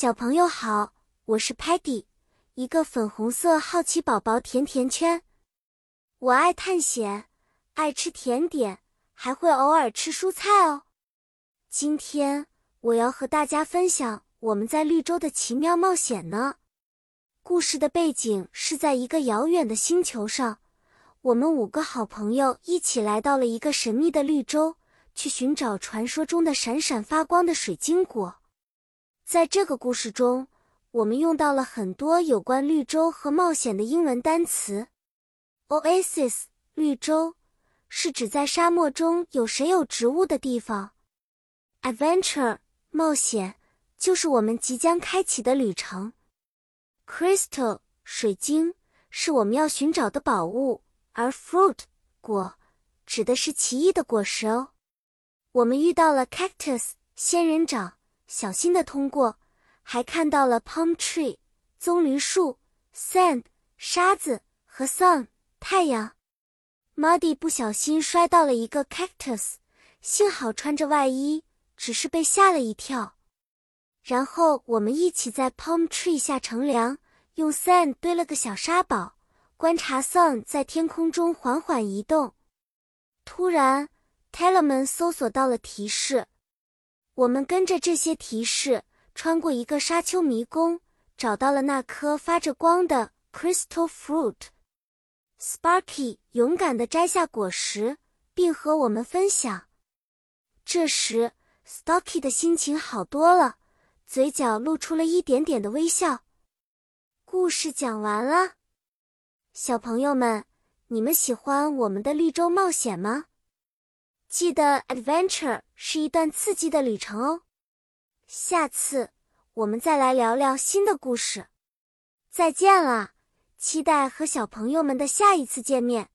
小朋友好，我是 Patty，一个粉红色好奇宝宝甜甜圈。我爱探险，爱吃甜点，还会偶尔吃蔬菜哦。今天我要和大家分享我们在绿洲的奇妙冒险呢。故事的背景是在一个遥远的星球上，我们五个好朋友一起来到了一个神秘的绿洲，去寻找传说中的闪闪发光的水晶果。在这个故事中，我们用到了很多有关绿洲和冒险的英文单词。Oasis 绿洲是指在沙漠中有谁有植物的地方。Adventure 冒险就是我们即将开启的旅程。Crystal 水晶是我们要寻找的宝物，而 Fruit 果指的是奇异的果实哦。我们遇到了 Cactus 仙人掌。小心的通过，还看到了 palm tree 棕榈树，sand 沙子和 sun 太阳。Muddy 不小心摔到了一个 cactus，幸好穿着外衣，只是被吓了一跳。然后我们一起在 palm tree 下乘凉，用 sand 堆了个小沙堡，观察 sun 在天空中缓缓移动。突然 t e l e m a n 搜索到了提示。我们跟着这些提示，穿过一个沙丘迷宫，找到了那颗发着光的 crystal fruit。Sparky 勇敢地摘下果实，并和我们分享。这时，Stocky 的心情好多了，嘴角露出了一点点的微笑。故事讲完了，小朋友们，你们喜欢我们的绿洲冒险吗？记得 adventure 是一段刺激的旅程哦。下次我们再来聊聊新的故事。再见了，期待和小朋友们的下一次见面。